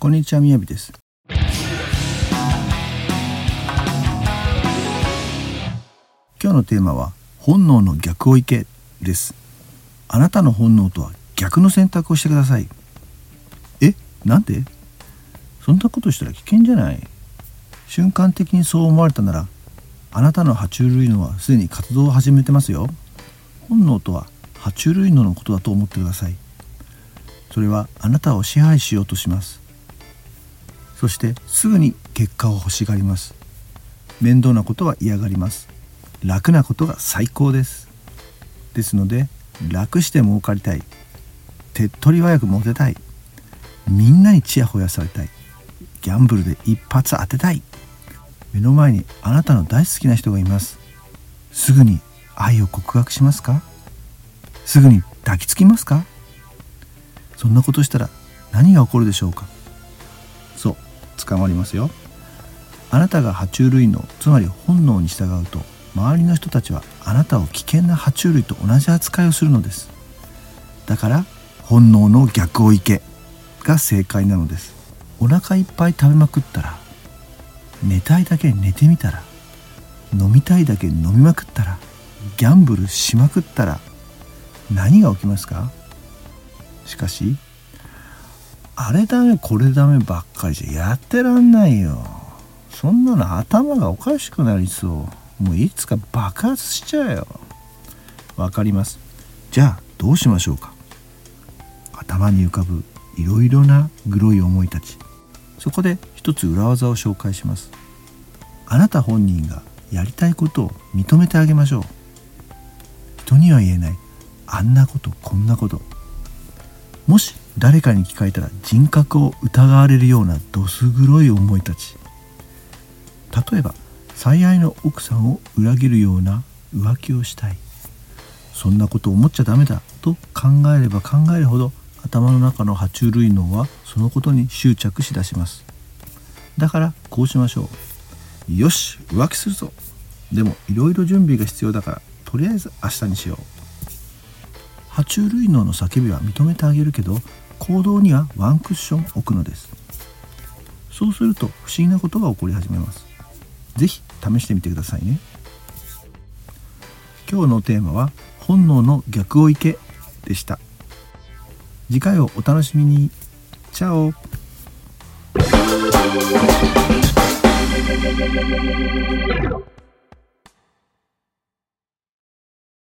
こんにちはみやびです。今日のテーマは本能の逆を行けです。あなたの本能とは逆の選択をしてください。え？なんで？そんなことしたら危険じゃない。瞬間的にそう思われたならあなたの爬虫類脳はすでに活動を始めてますよ。本能とは爬虫類脳のことだと思ってください。それはあなたを支配しようとします。そしてすぐに結果を欲しがります。面倒なことは嫌がります。楽なことが最高です。ですので楽して儲かりたい。手っ取り早くモテたい。みんなにチヤホヤされたい。ギャンブルで一発当てたい。目の前にあなたの大好きな人がいます。すぐに愛を告白しますか？すぐに抱きつきますか？そんなことしたら何が起こるでしょうか？捕まりますよ。あなたが爬虫類のつまり本能に従うと周りの人たちはあなたを危険な爬虫類と同じ扱いをするのです。だから本能の逆を行けが正解なのです。お腹いっぱい食べまくったら寝たいだけ寝てみたら飲みたいだけ飲みまくったらギャンブルしまくったら何が起きますか？しかしあれダメこれダメばっかりじゃやってらんないよ。そんなの頭がおかしくなりそう。もういつか爆発しちゃうよ。わかります。じゃあどうしましょうか。頭に浮かぶいろいろなグロい思いたち。そこで一つ裏技を紹介します。あなた本人がやりたいことを認めてあげましょう。人には言えない。あんなことこんなこと。もし誰かに聞かれたら人格を疑われるようなどす黒い思いたち。例えば最愛の奥さんを裏切るような浮気をしたい。そんなこと思っちゃダメだと考えれば考えるほど頭の中の爬虫類脳はそのことに執着しだします。だからこうしましょう。よし浮気するぞ。でもいろいろ準備が必要だからとりあえず明日にしよう。爬虫類脳の叫びは認めてあげるけど行動にはワンクッション置くのです。そうすると不思議なことが起こり始めます。是非試してみてくださいね。今日のテーマは本能の逆を行けでした。次回をお楽しみに。チャオ。